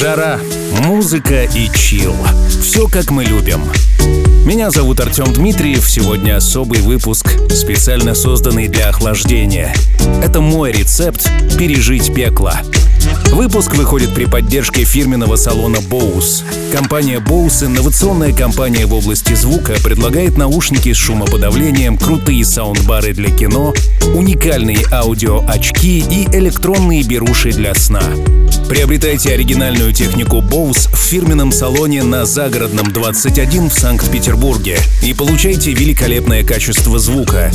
жара, музыка и чил. Все как мы любим. Меня зовут Артем Дмитриев, сегодня особый выпуск, специально созданный для охлаждения. Это мой рецепт «Пережить пекло». Выпуск выходит при поддержке фирменного салона Bose. Компания Bose, инновационная компания в области звука, предлагает наушники с шумоподавлением, крутые саундбары для кино, уникальные аудио-очки и электронные беруши для сна. Приобретайте оригинальную технику Bose в фирменном салоне на Загородном 21 в Санкт-Петербурге. И получайте великолепное качество звука,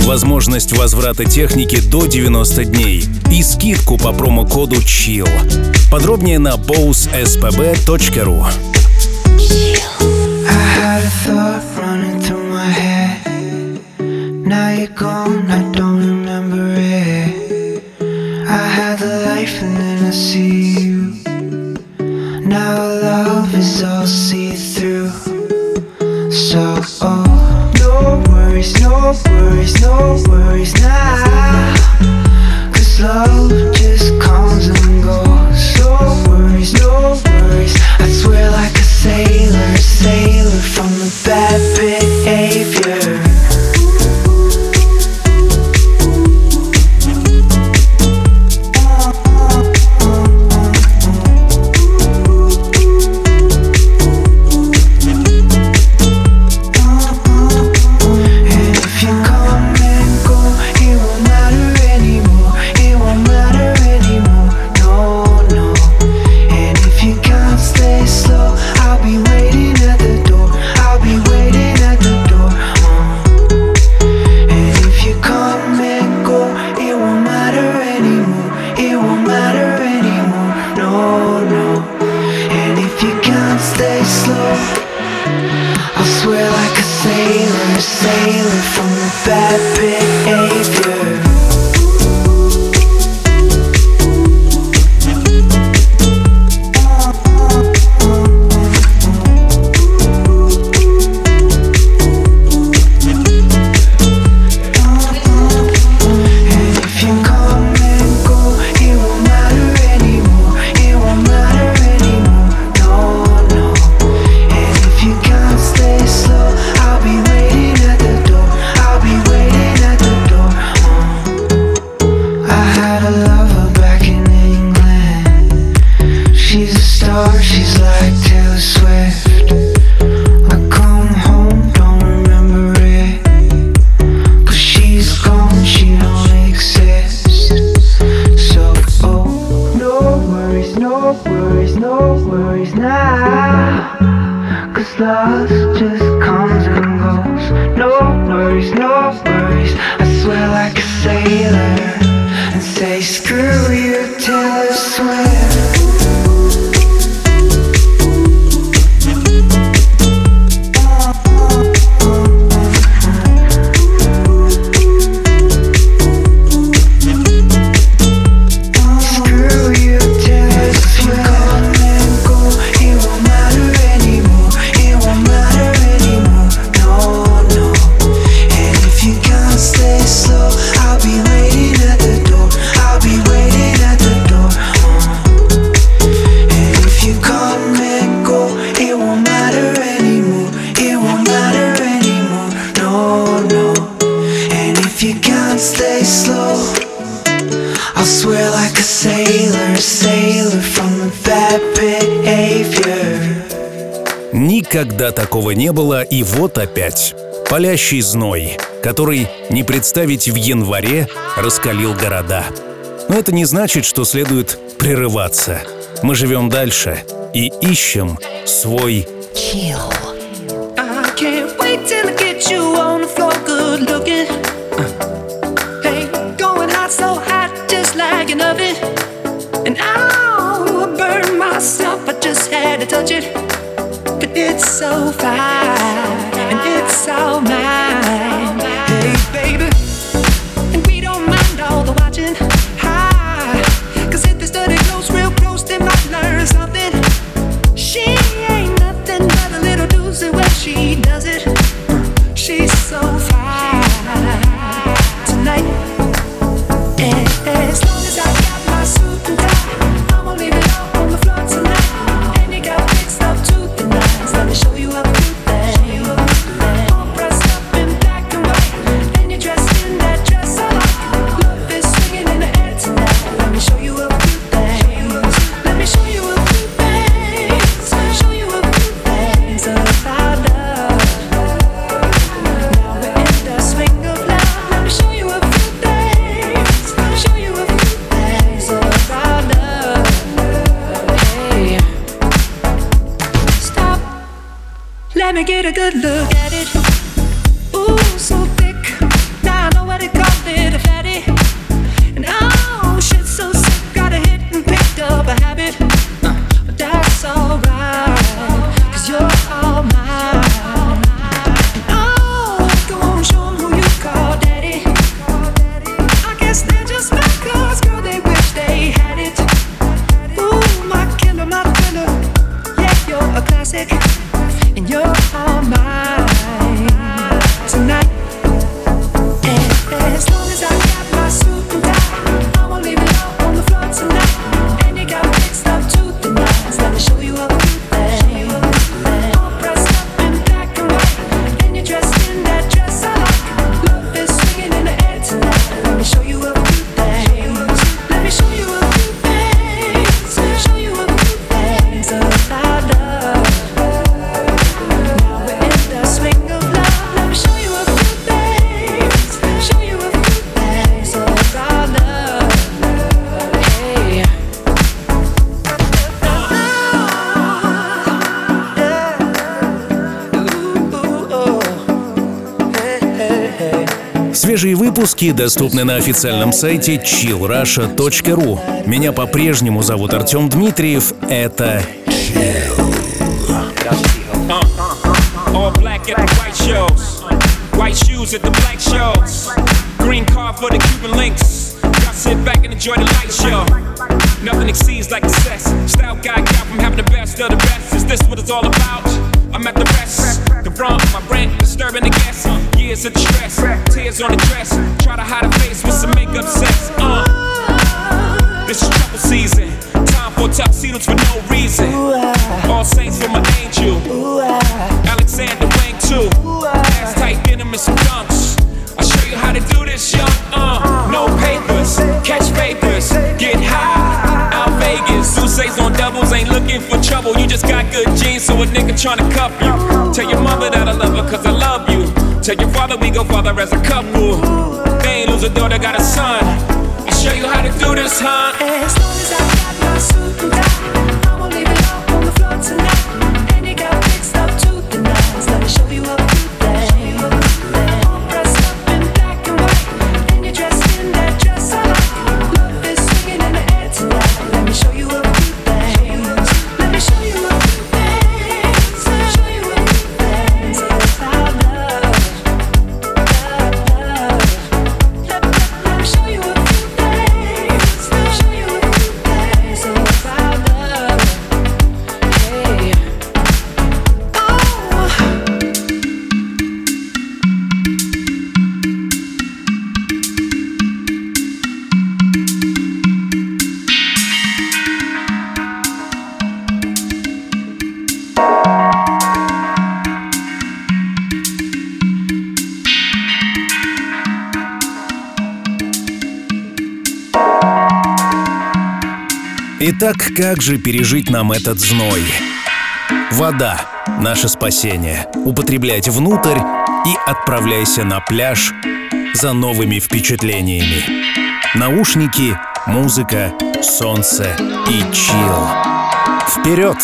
возможность возврата техники до 90 дней. И скидку по промокоду CHILL. Подробнее на bosespb.ru I had the life and then I see you. Now love is all seen. stars. не было, и вот опять. Палящий зной, который, не представить в январе, раскалил города. Но это не значит, что следует прерываться. Мы живем дальше и ищем свой chill. Just had to touch it. It's so fine, and it's all mine. Свежие выпуски доступны на официальном сайте chillrusha.ru. Меня по-прежнему зовут Артем Дмитриев. Это All black at the white shows. White shoes at the black shows. Green car for the Cuban links. Y'all sit back and enjoy the light show. Nothing exceeds like excess. Style guy got from having the best of the best. Is this what it's all about? I'm at the rest. Confront my rent, disturbing the guests. Years of distress, tears on the dress. Try to hide a face with some makeup sex. Uh. This is trouble season. Time for tuxedos for no reason. All saints for my angel. Alexander Wang too. Ass tight denim and some dunks. I'll show you how to do this, young. Uh, no papers, catch papers, get high. On doubles, ain't looking for trouble. You just got good genes, so a nigga tryna cuff you. Tell your mother that I love her, cause I love you. Tell your father we go father as a couple. They ain't lose a daughter, got a son. I'll show you how to do this, huh? Итак, как же пережить нам этот зной? Вода — наше спасение. Употребляйте внутрь и отправляйся на пляж за новыми впечатлениями. Наушники музыка, солнце и чил. Вперед!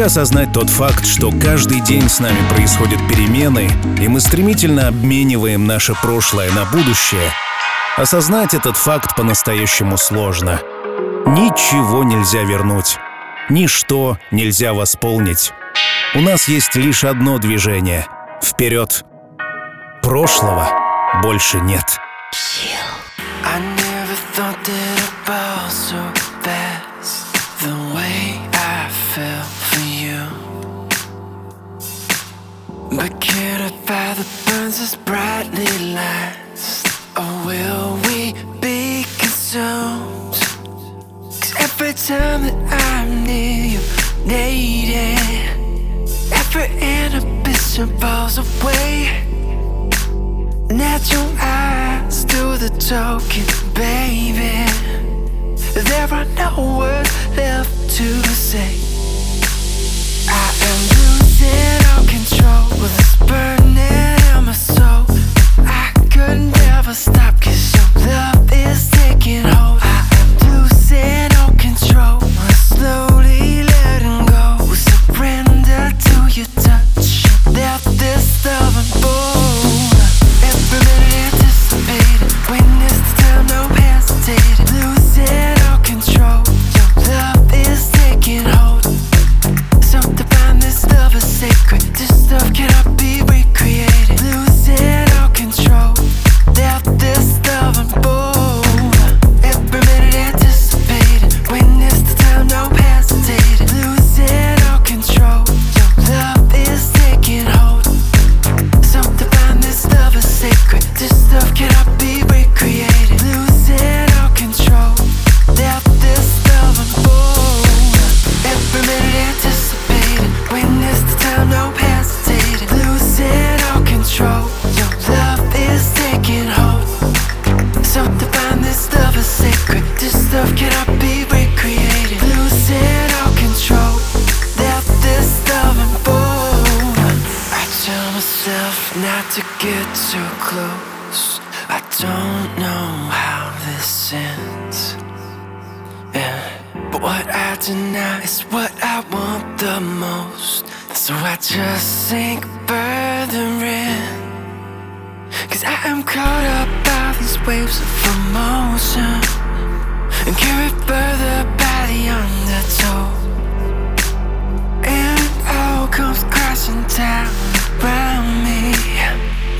Вообще осознать тот факт, что каждый день с нами происходят перемены, и мы стремительно обмениваем наше прошлое на будущее, осознать этот факт по-настоящему сложно. Ничего нельзя вернуть. Ничто нельзя восполнить. У нас есть лишь одно движение — вперед. Прошлого больше нет. those brightly lights, or will we be consumed? Cause every time that I'm near you, needing every inhibition falls away. Natural eyes do the talking, baby. There are no words left to say. I am losing all control with this burning.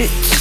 It's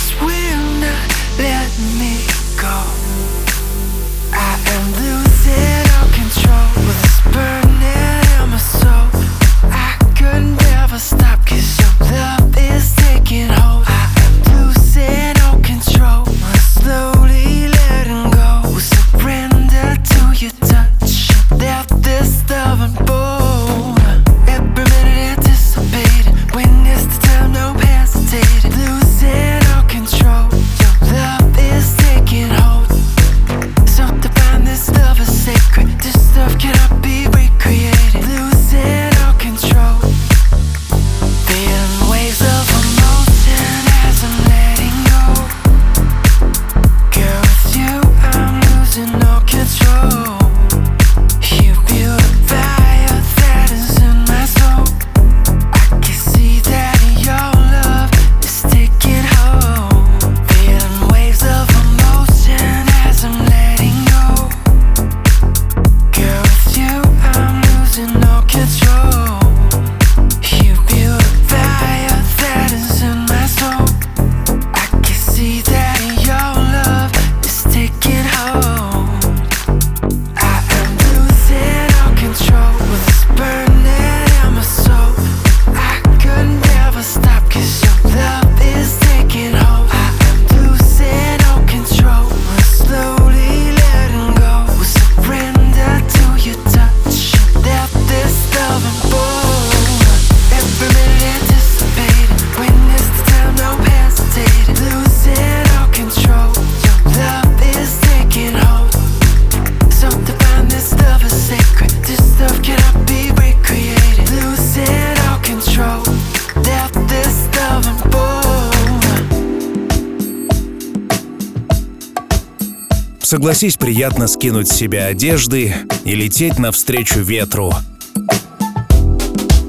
Согласись, приятно скинуть с себя одежды и лететь навстречу ветру.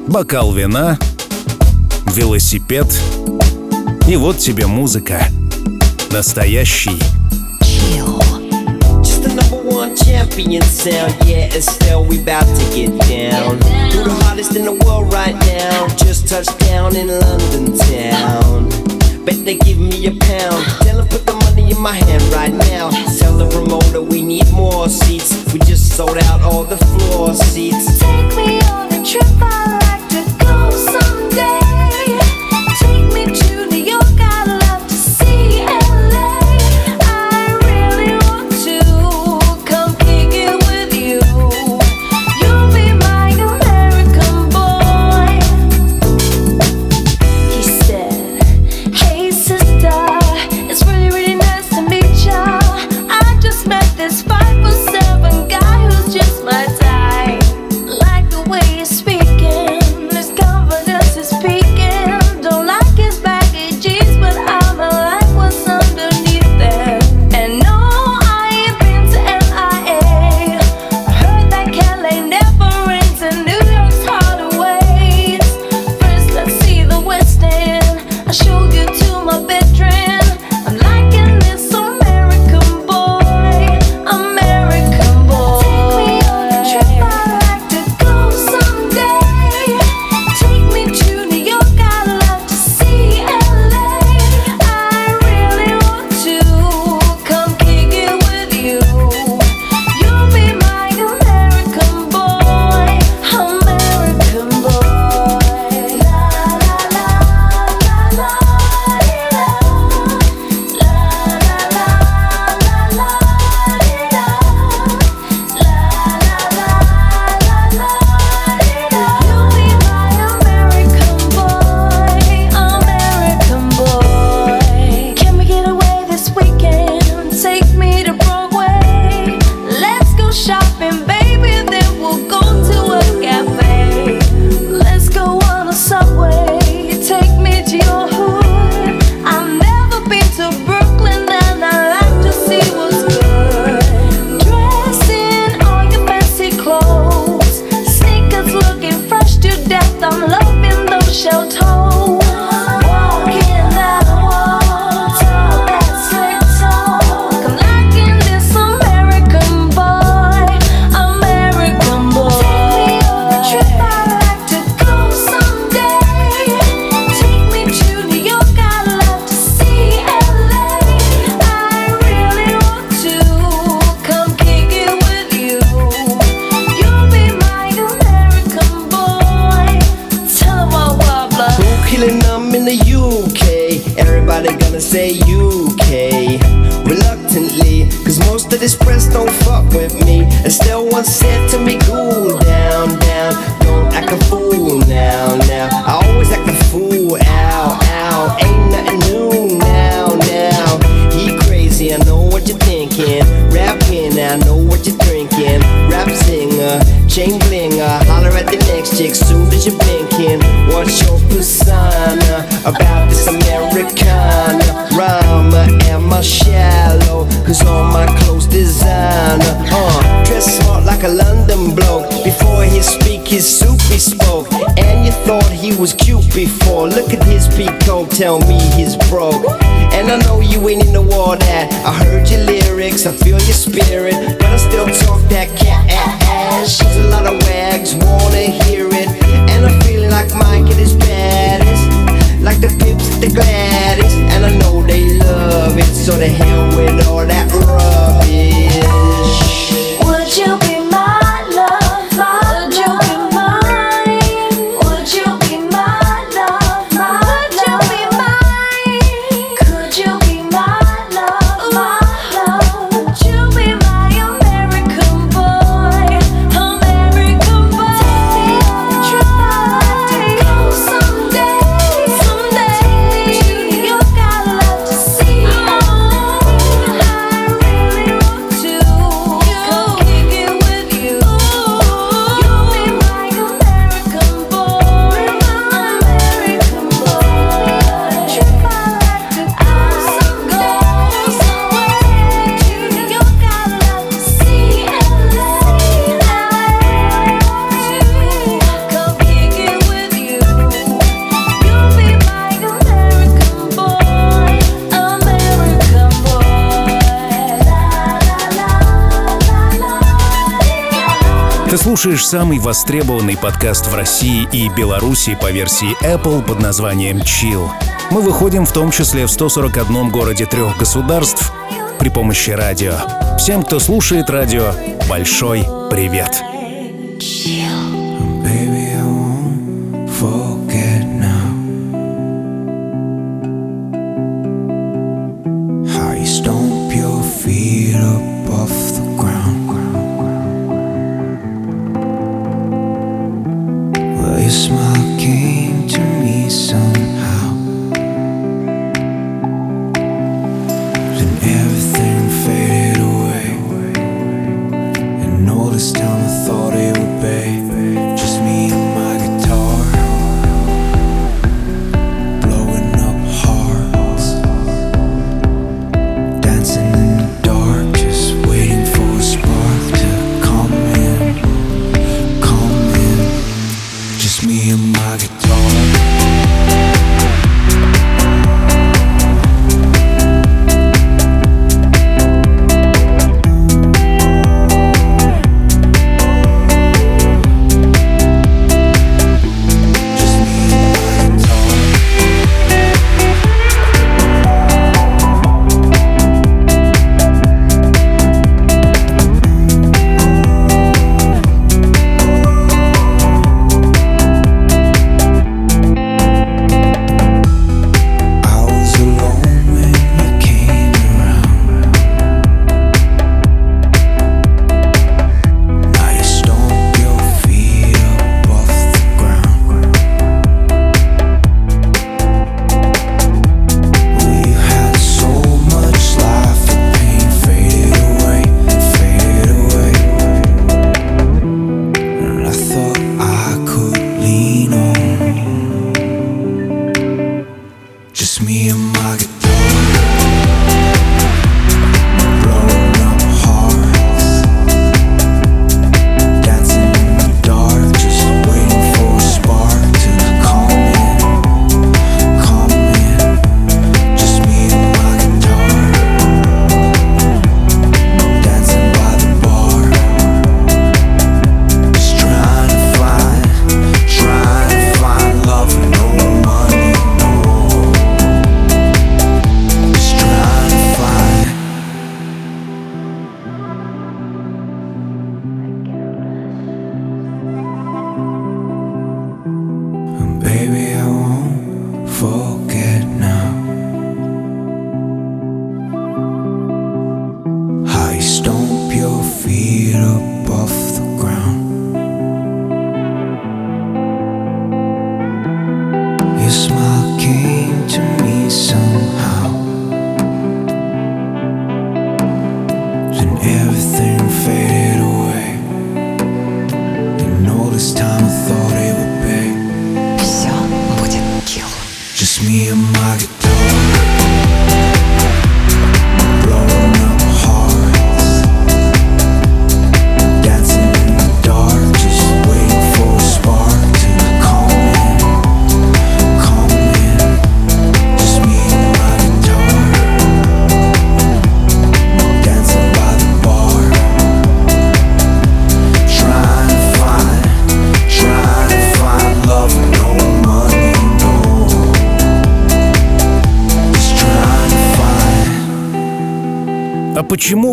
Бокал вина, велосипед и вот тебе музыка. Настоящий champion sound. Yeah, it's still we bout to get down. Do the hottest in the world right now. Just touched down in London town. Bet they give me a pound. Tell them put the in my hand right now. Tell the promoter we need more seats. We just sold out all the floor seats. Take me on a trip. Cause all my clothes designer. Uh, dress smart like a London bloke. Before he speak, his soup he spoke. And you thought he was cute before. Look at his peacoat, tell me he's broke. And I know you ain't in the war that. I heard your lyrics, I feel your spirit. But I still talk that cat ass. She's a lot of wags, wanna hear it. And I'm feeling like Mike at his baddest. Like the pips at the Gladys. And I know love it. So the hell with all that rubbish. Would you Ты слушаешь самый востребованный подкаст в России и Беларуси по версии Apple под названием Chill. Мы выходим в том числе в 141 городе трех государств при помощи радио. Всем, кто слушает радио, большой привет!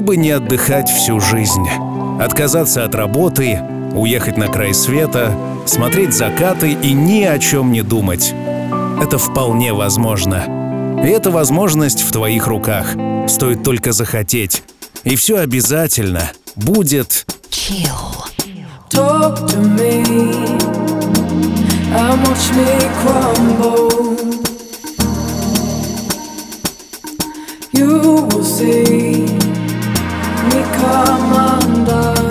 Почему бы не отдыхать всю жизнь? Отказаться от работы, уехать на край света, смотреть закаты и ни о чем не думать. Это вполне возможно. И эта возможность в твоих руках. Стоит только захотеть. И все обязательно будет Chill. Talk to me and watch me crumble. You will see We come undone.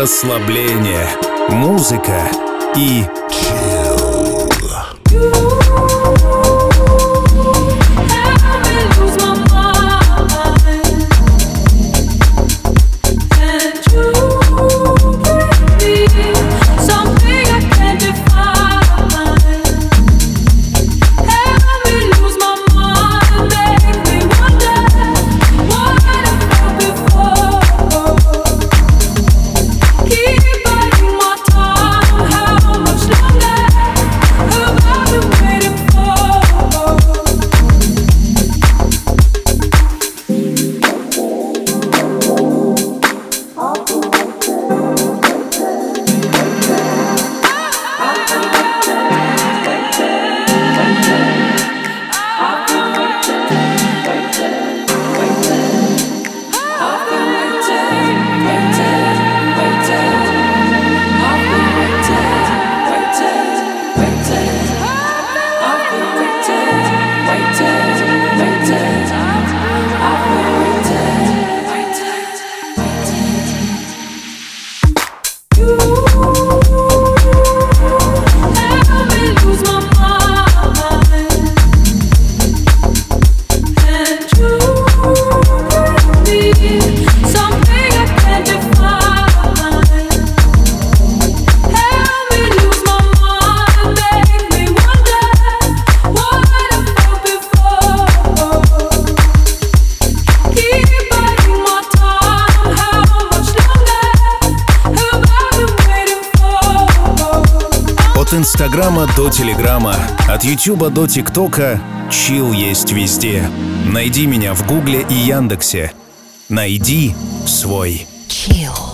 Расслабление, музыка и Keep Инстаграма до Телеграма, от Ютуба до ТикТока чил есть везде. Найди меня в Гугле и Яндексе. Найди свой. Chill.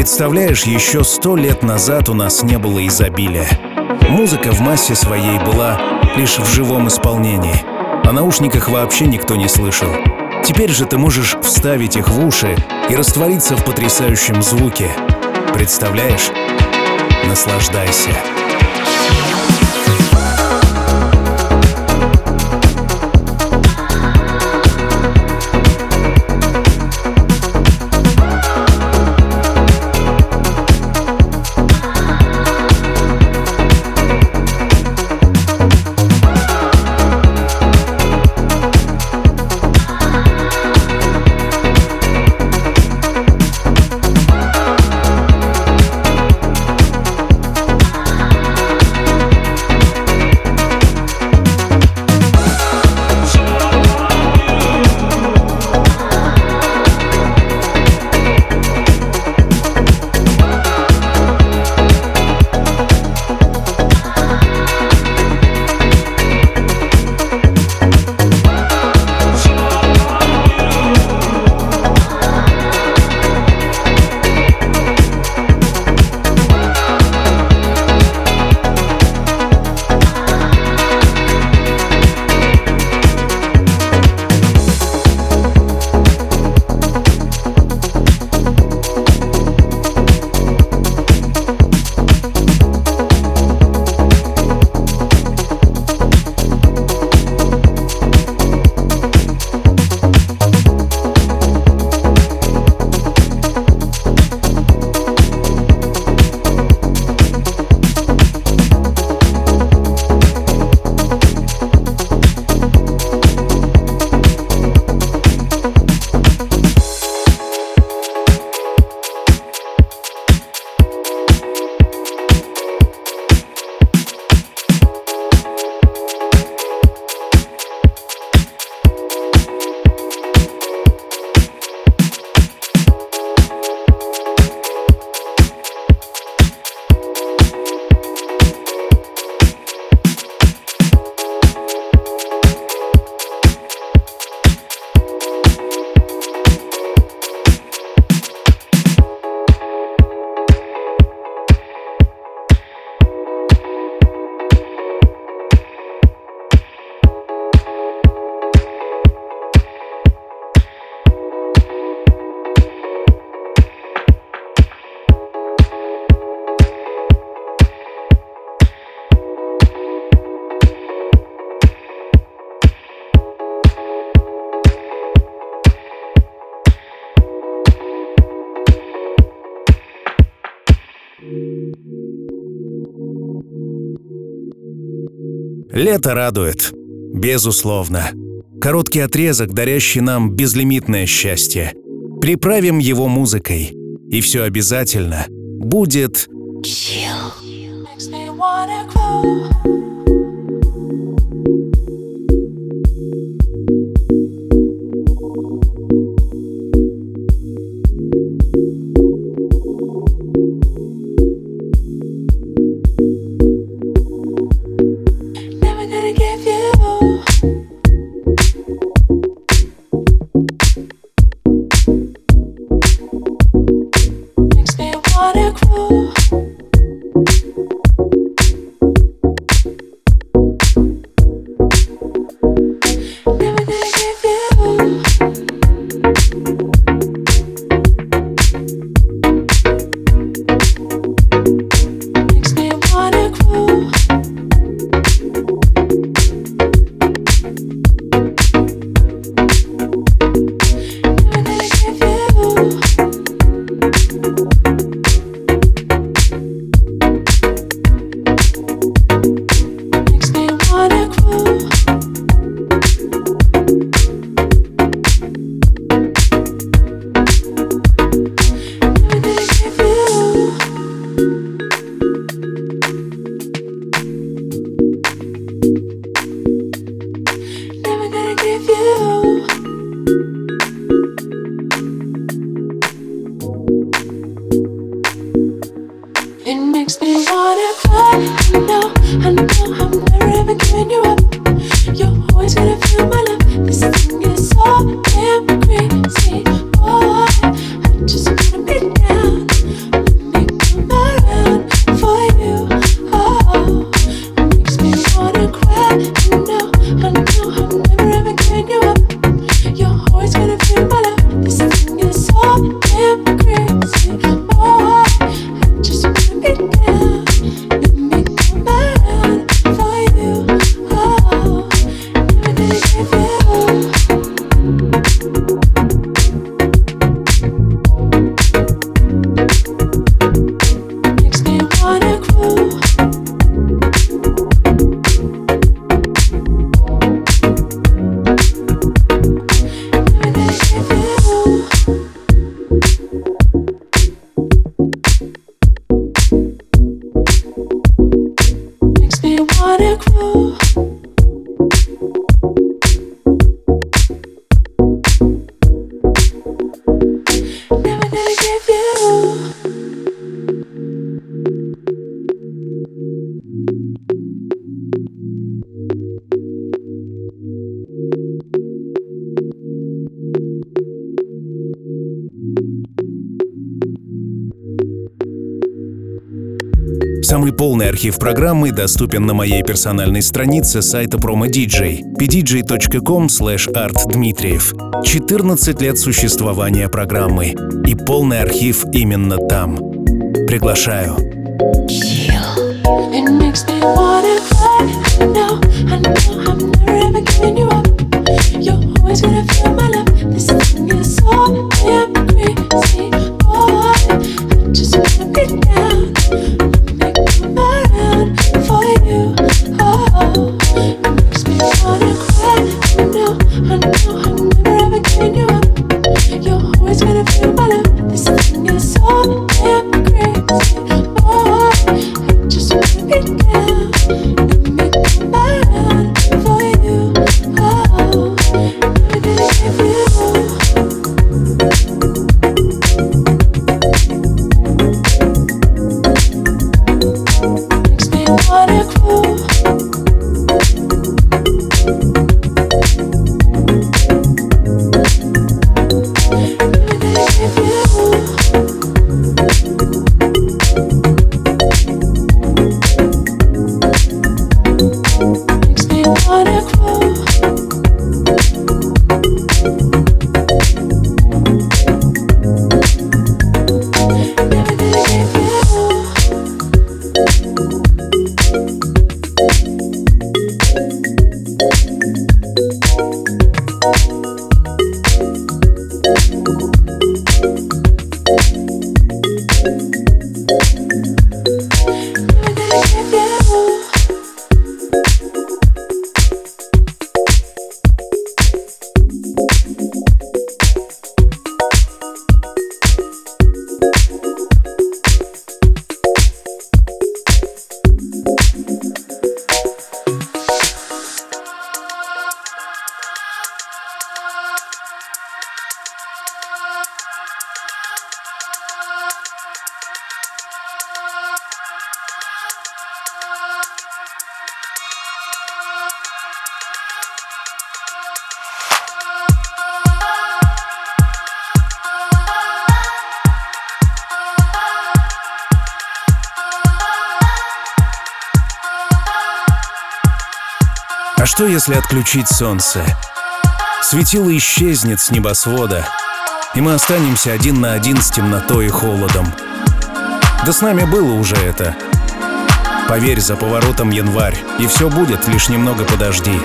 Представляешь, еще сто лет назад у нас не было изобилия. Музыка в массе своей была лишь в живом исполнении. О наушниках вообще никто не слышал. Теперь же ты можешь вставить их в уши и раствориться в потрясающем звуке. Представляешь? Наслаждайся. Лето радует. Безусловно. Короткий отрезок, дарящий нам безлимитное счастье. Приправим его музыкой. И все обязательно будет... Chill. Полный архив программы доступен на моей персональной странице сайта PromoDJ pdj.com slash artdmitriev. 14 лет существования программы. И полный архив именно там. Приглашаю. You're always gonna feel если отключить солнце? Светило исчезнет с небосвода, и мы останемся один на один с темнотой и холодом. Да с нами было уже это. Поверь, за поворотом январь, и все будет, лишь немного подожди.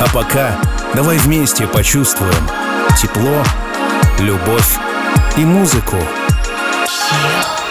А пока давай вместе почувствуем тепло, любовь и музыку. Thank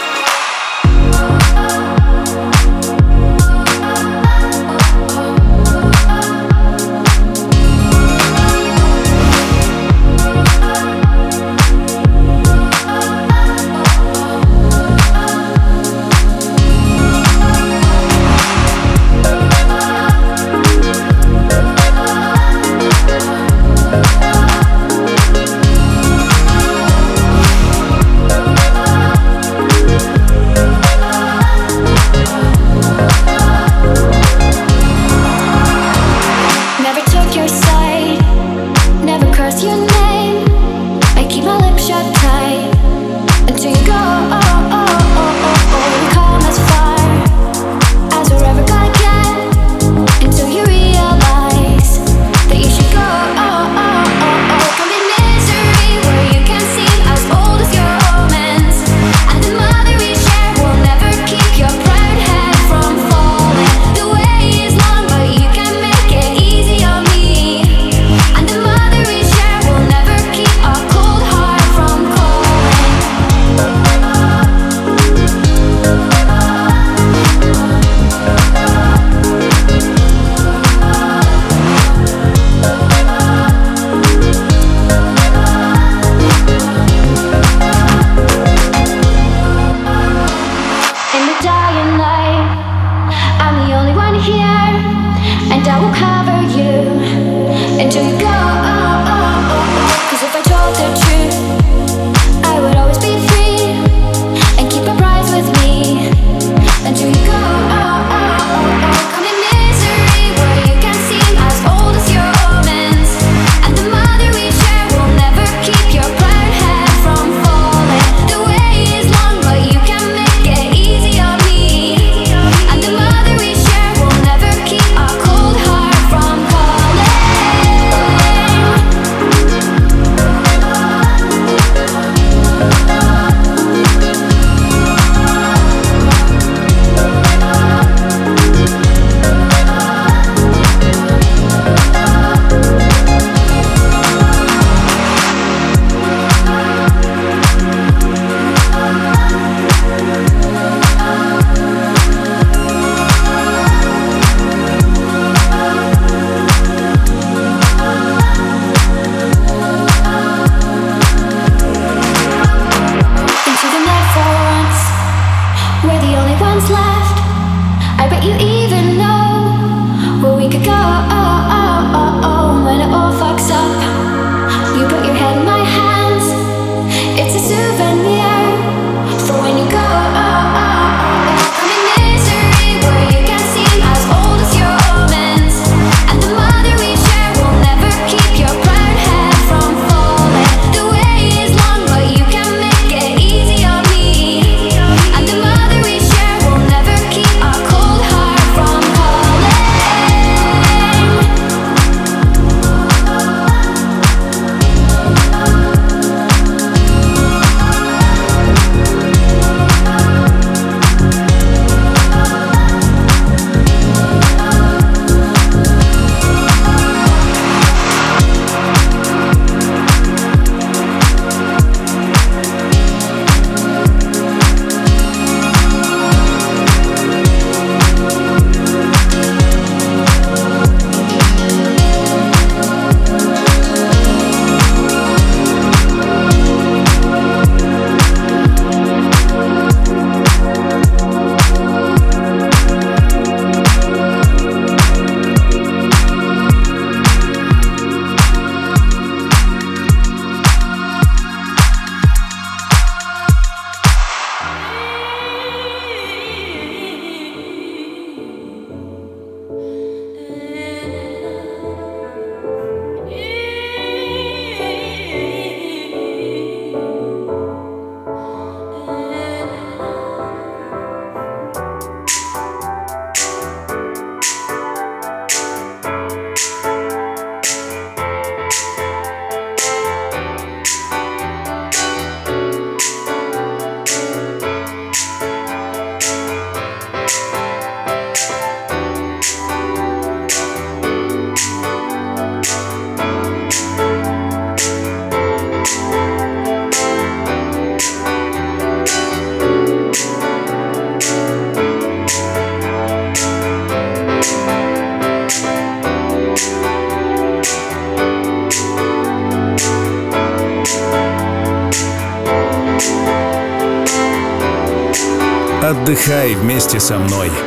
вместе со мной.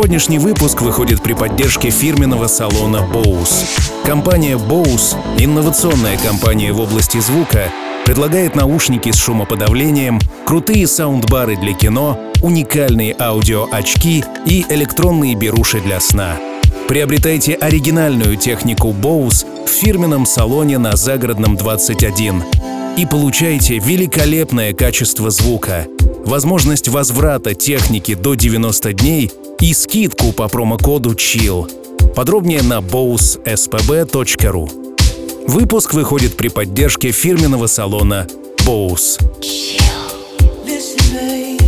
Сегодняшний выпуск выходит при поддержке фирменного салона Bose. Компания Bose, инновационная компания в области звука, предлагает наушники с шумоподавлением, крутые саундбары для кино, уникальные аудиоочки и электронные беруши для сна. Приобретайте оригинальную технику Bose в фирменном салоне на Загородном 21 и получайте великолепное качество звука, возможность возврата техники до 90 дней и скидку по промокоду CHILL. Подробнее на bosespb.ru. Выпуск выходит при поддержке фирменного салона Bose. Listen,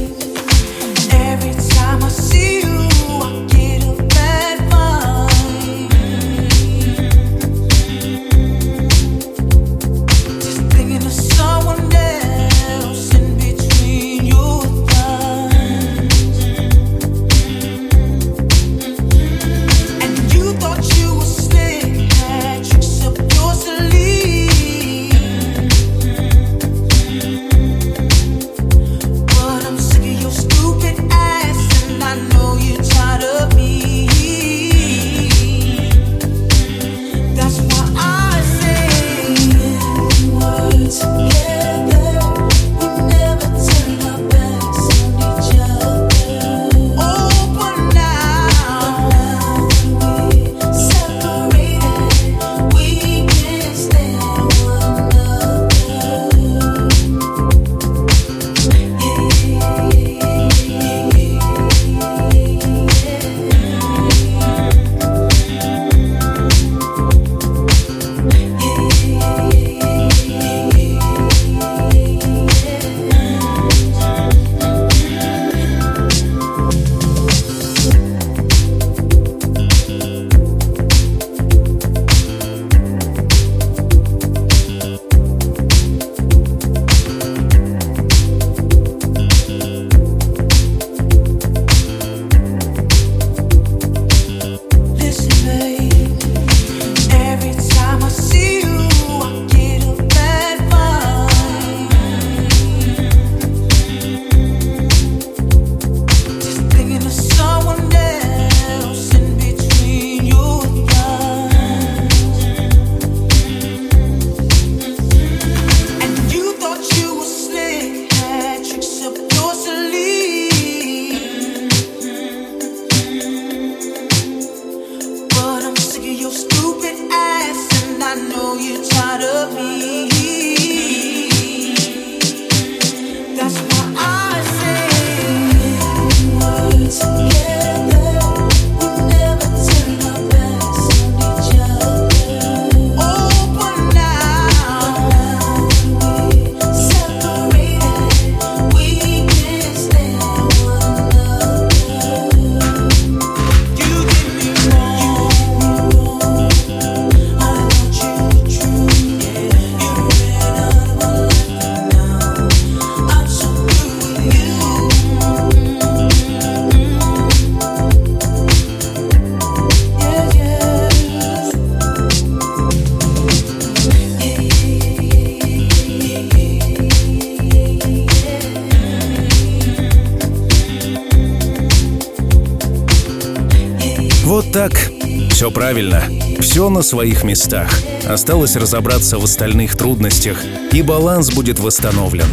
Все правильно. Все на своих местах. Осталось разобраться в остальных трудностях, и баланс будет восстановлен.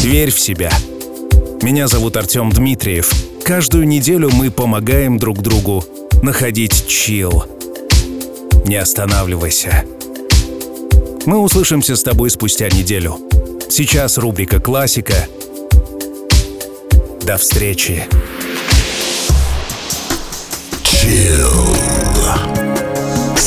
Верь в себя. Меня зовут Артем Дмитриев. Каждую неделю мы помогаем друг другу находить чил. Не останавливайся. Мы услышимся с тобой спустя неделю. Сейчас рубрика «Классика». До встречи.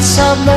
Summer